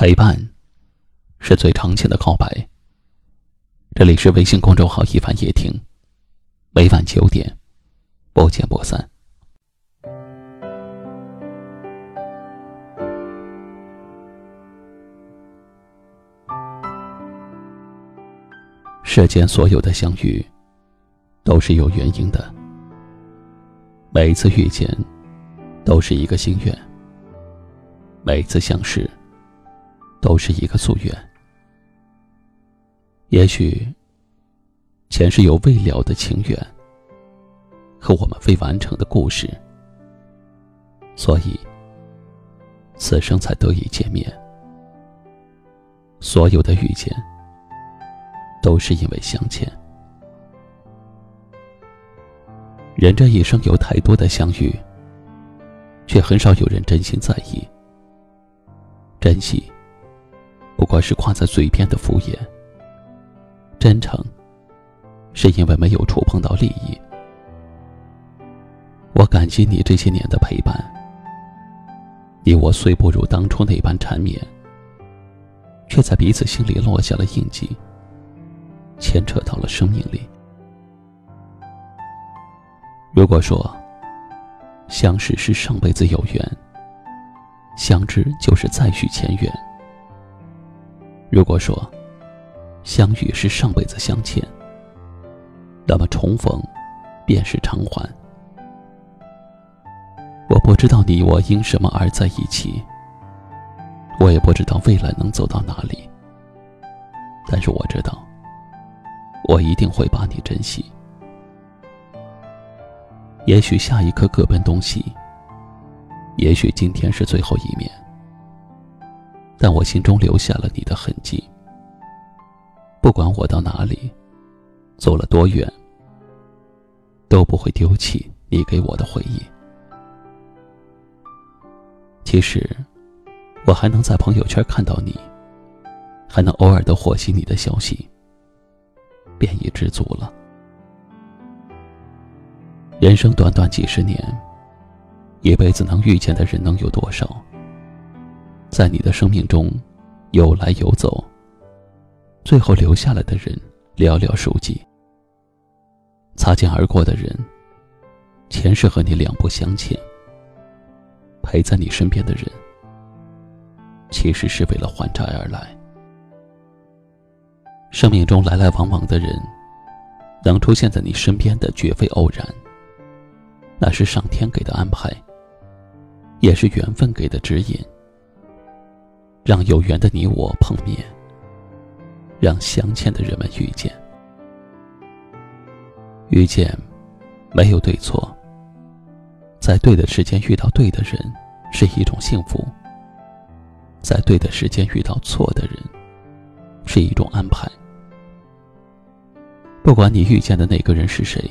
陪伴，是最长情的告白。这里是微信公众号“一凡夜听”，每晚九点，不见不散。世间所有的相遇，都是有原因的。每一次遇见，都是一个心愿；每一次相识，都是一个夙愿。也许，前世有未了的情缘和我们未完成的故事，所以此生才得以见面。所有的遇见，都是因为相欠。人这一生有太多的相遇，却很少有人真心在意。珍惜，不过是挂在嘴边的敷衍；真诚，是因为没有触碰到利益。我感激你这些年的陪伴，你我虽不如当初那般缠绵，却在彼此心里落下了印记，牵扯到了生命里。如果说相识是上辈子有缘，相知就是再续前缘；如果说相遇是上辈子相欠，那么重逢便是偿还。我不知道你我因什么而在一起，我也不知道未来能走到哪里，但是我知道，我一定会把你珍惜。也许下一刻各奔东西，也许今天是最后一面，但我心中留下了你的痕迹。不管我到哪里，走了多远，都不会丢弃你给我的回忆。其实，我还能在朋友圈看到你，还能偶尔的获悉你的消息，便已知足了。人生短短几十年，一辈子能遇见的人能有多少？在你的生命中，有来有走，最后留下来的人寥寥数几。擦肩而过的人，前世和你两不相欠。陪在你身边的人，其实是为了还债而来。生命中来来往往的人，能出现在你身边的绝非偶然。那是上天给的安排，也是缘分给的指引。让有缘的你我碰面，让相欠的人们遇见。遇见，没有对错。在对的时间遇到对的人，是一种幸福；在对的时间遇到错的人，是一种安排。不管你遇见的那个人是谁。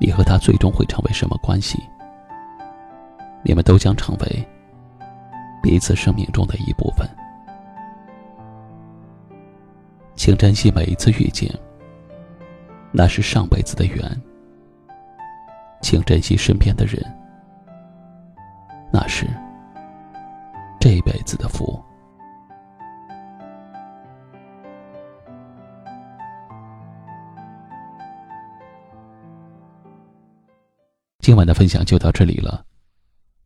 你和他最终会成为什么关系？你们都将成为彼此生命中的一部分。请珍惜每一次遇见，那是上辈子的缘；请珍惜身边的人，那是这辈子的福。今晚的分享就到这里了，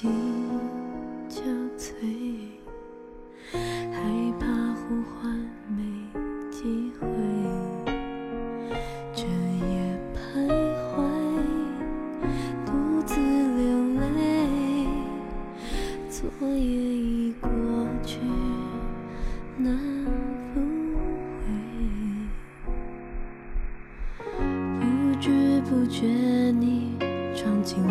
心憔悴，害怕呼唤没机会，整夜徘徊，独自流泪，昨夜已过去，难复回，不知不觉你。闯进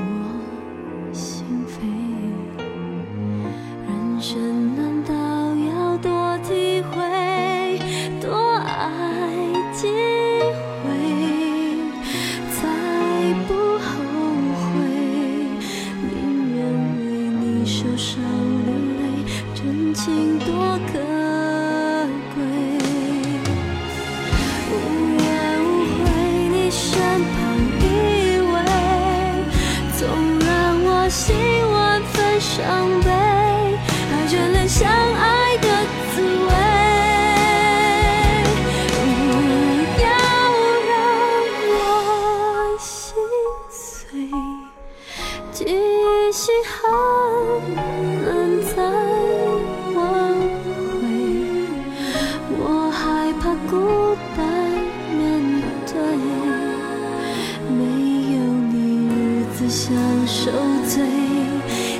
受罪，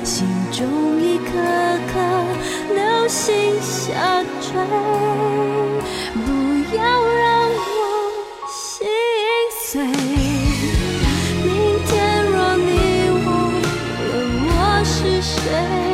心中一颗颗流星下坠，不要让我心碎。明天若你问我我是谁？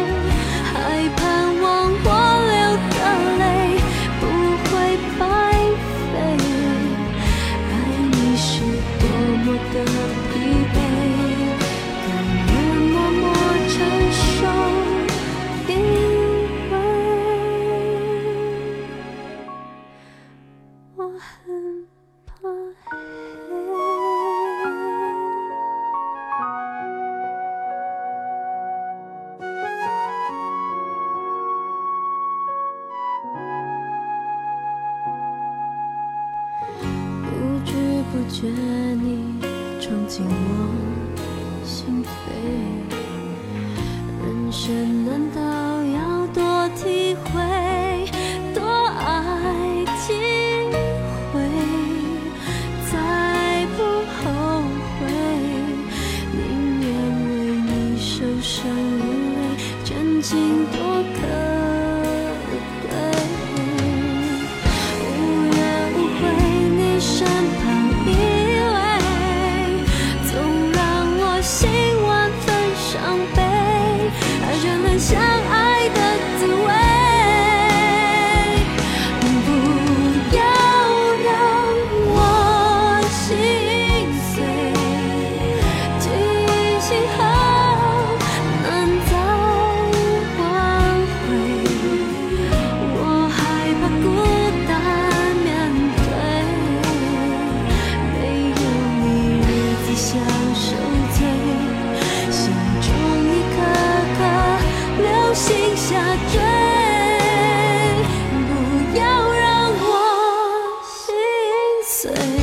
觉你闯进我心扉。人生难道要多体会，多爱几回，再不后悔，宁愿为你受伤流泪，真情多可。say